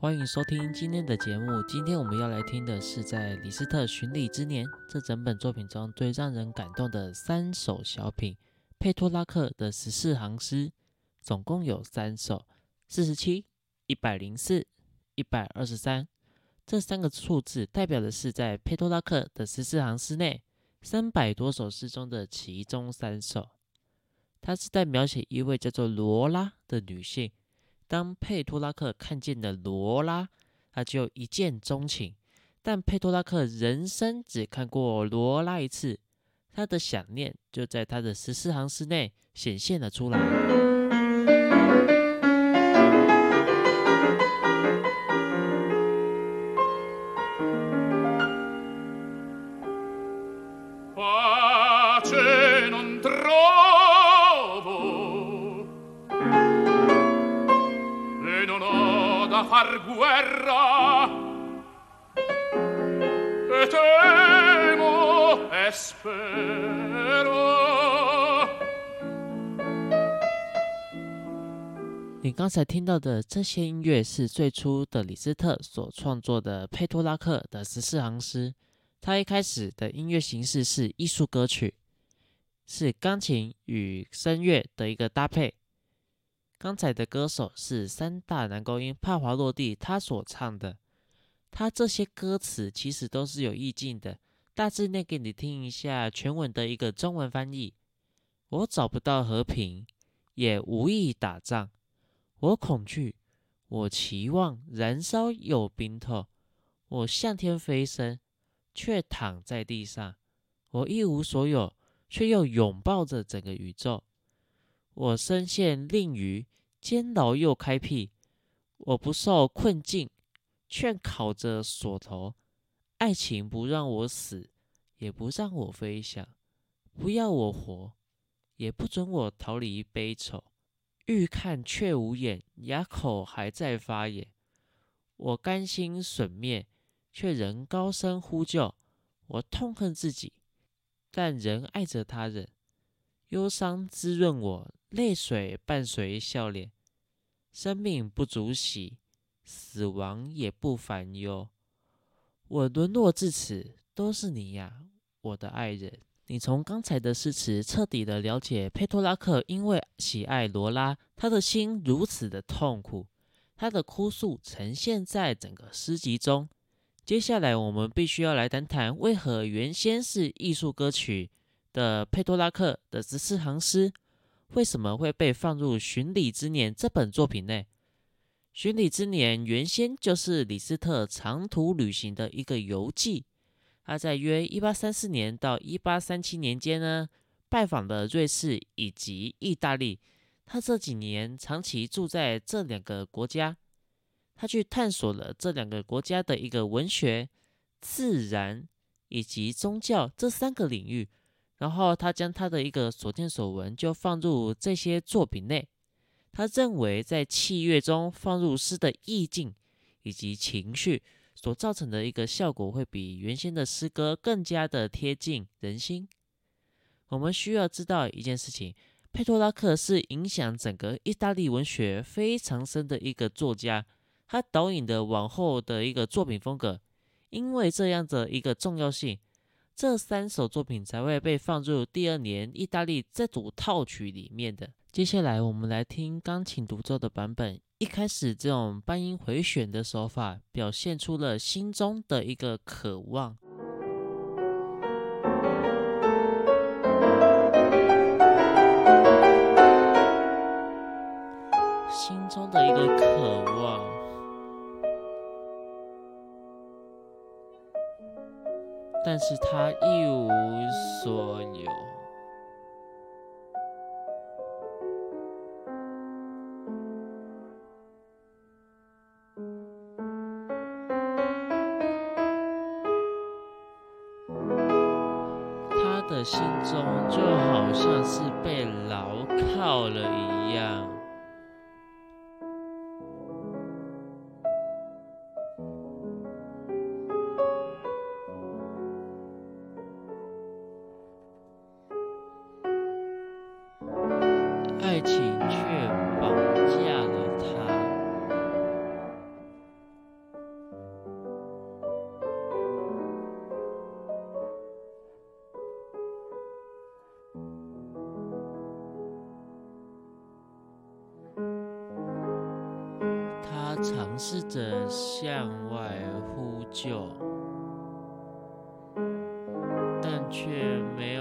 欢迎收听今天的节目。今天我们要来听的是在李斯特巡礼之年这整本作品中最让人感动的三首小品——佩托拉克的十四行诗，总共有三首：四十七、一百零四、一百二十三。这三个数字代表的是在佩托拉克的十四行诗内三百多首诗中的其中三首。它是在描写一位叫做罗拉的女性。当佩托拉克看见了罗拉，他就一见钟情。但佩托拉克人生只看过罗拉一次，他的想念就在他的十四行诗内显现了出来。你刚才听到的这些音乐是最初的李斯特所创作的佩托拉克的十四行诗。他一开始的音乐形式是艺术歌曲，是钢琴与声乐的一个搭配。刚才的歌手是三大男高音帕华洛蒂，他所唱的。他这些歌词其实都是有意境的，大致念给你听一下全文的一个中文翻译：我找不到和平，也无意打仗。我恐惧，我期望燃烧有冰透。我向天飞升，却躺在地上。我一无所有，却又拥抱着整个宇宙。我身陷囹圄，监牢又开辟。我不受困境，却烤着锁头。爱情不让我死，也不让我飞翔。不要我活，也不准我逃离悲愁。欲看却无眼，哑口还在发言。我甘心损灭，却仍高声呼救。我痛恨自己，但仍爱着他人。忧伤滋润我。泪水伴随笑脸，生命不足喜，死亡也不烦忧。我沦落至此，都是你呀，我的爱人。你从刚才的诗词彻底的了解佩托拉克，因为喜爱罗拉，他的心如此的痛苦，他的哭诉呈现在整个诗集中。接下来，我们必须要来谈谈，为何原先是艺术歌曲的佩托拉克的十四行诗。为什么会被放入《巡礼之年》这本作品内？《巡礼之年》原先就是李斯特长途旅行的一个游记。他在约一八三四年到一八三七年间呢，拜访了瑞士以及意大利。他这几年长期住在这两个国家，他去探索了这两个国家的一个文学、自然以及宗教这三个领域。然后他将他的一个所见所闻就放入这些作品内。他认为在器乐中放入诗的意境以及情绪所造成的一个效果，会比原先的诗歌更加的贴近人心。我们需要知道一件事情：佩托拉克是影响整个意大利文学非常深的一个作家。他导引的往后的一个作品风格，因为这样的一个重要性。这三首作品才会被放入第二年意大利这组套曲里面的。接下来，我们来听钢琴独奏的版本。一开始，这种半音回旋的手法，表现出了心中的一个渴望，是他一无所有。他的心中就好像是被牢靠了一样。爱情却绑架了他他尝试着向外呼救但却没有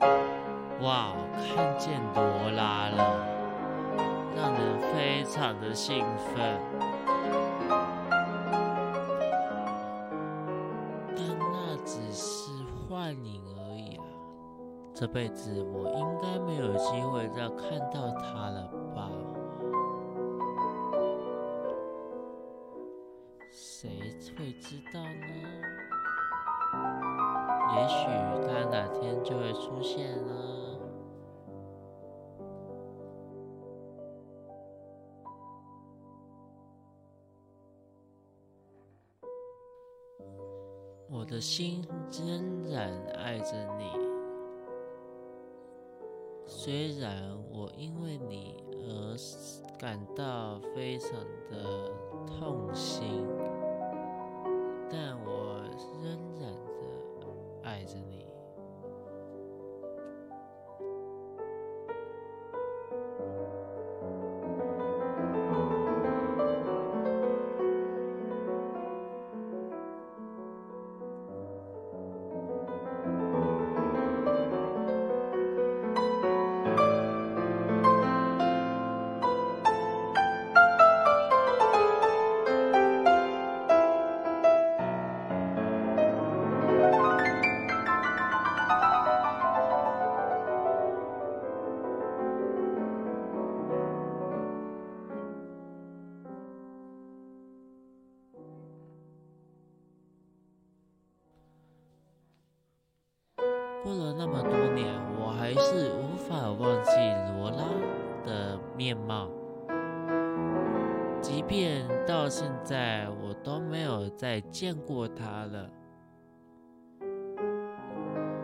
哇，看见罗拉了，让人非常的兴奋。但那只是幻影而已啊！这辈子我应该没有机会再看到她了吧？谁会知道呢？也许他哪天就会出现呢。我的心仍然爱着你，虽然我因为你而感到非常的痛心。但我仍过了那么多年，我还是无法忘记罗拉的面貌。即便到现在，我都没有再见过她了。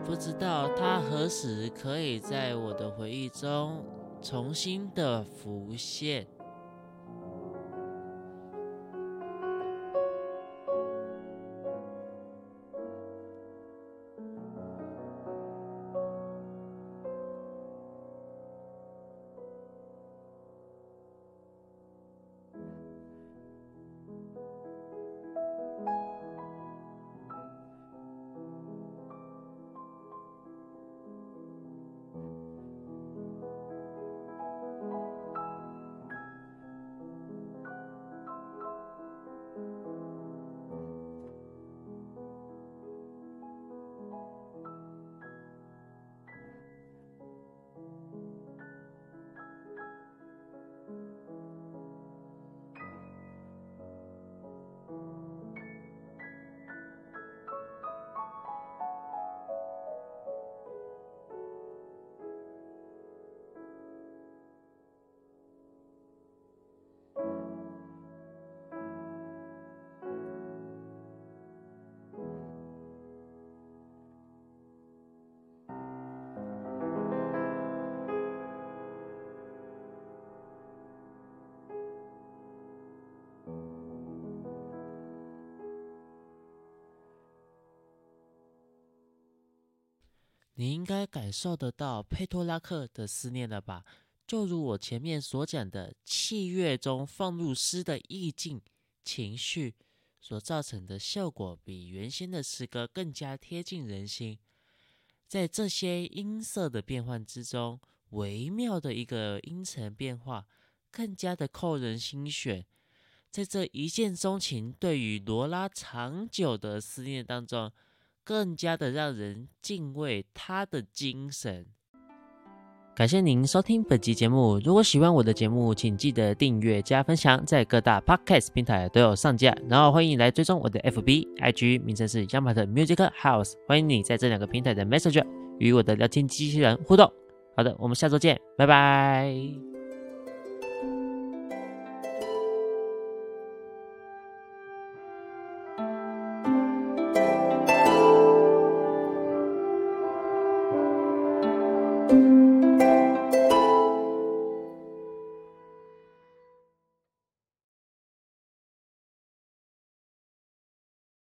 不知道她何时可以在我的回忆中重新的浮现。你应该感受得到佩托拉克的思念了吧？就如我前面所讲的，器乐中放入诗的意境、情绪所造成的效果，比原先的诗歌更加贴近人心。在这些音色的变换之中，微妙的一个音程变化，更加的扣人心弦。在这一见钟情对于罗拉长久的思念当中。更加的让人敬畏他的精神。感谢您收听本集节目。如果喜欢我的节目，请记得订阅加分享，在各大 podcast 平台都有上架。然后欢迎来追踪我的 FB、IG，名称是 y a m a 的 Music House。欢迎你在这两个平台的 Messenger 与我的聊天机器人互动。好的，我们下周见，拜拜。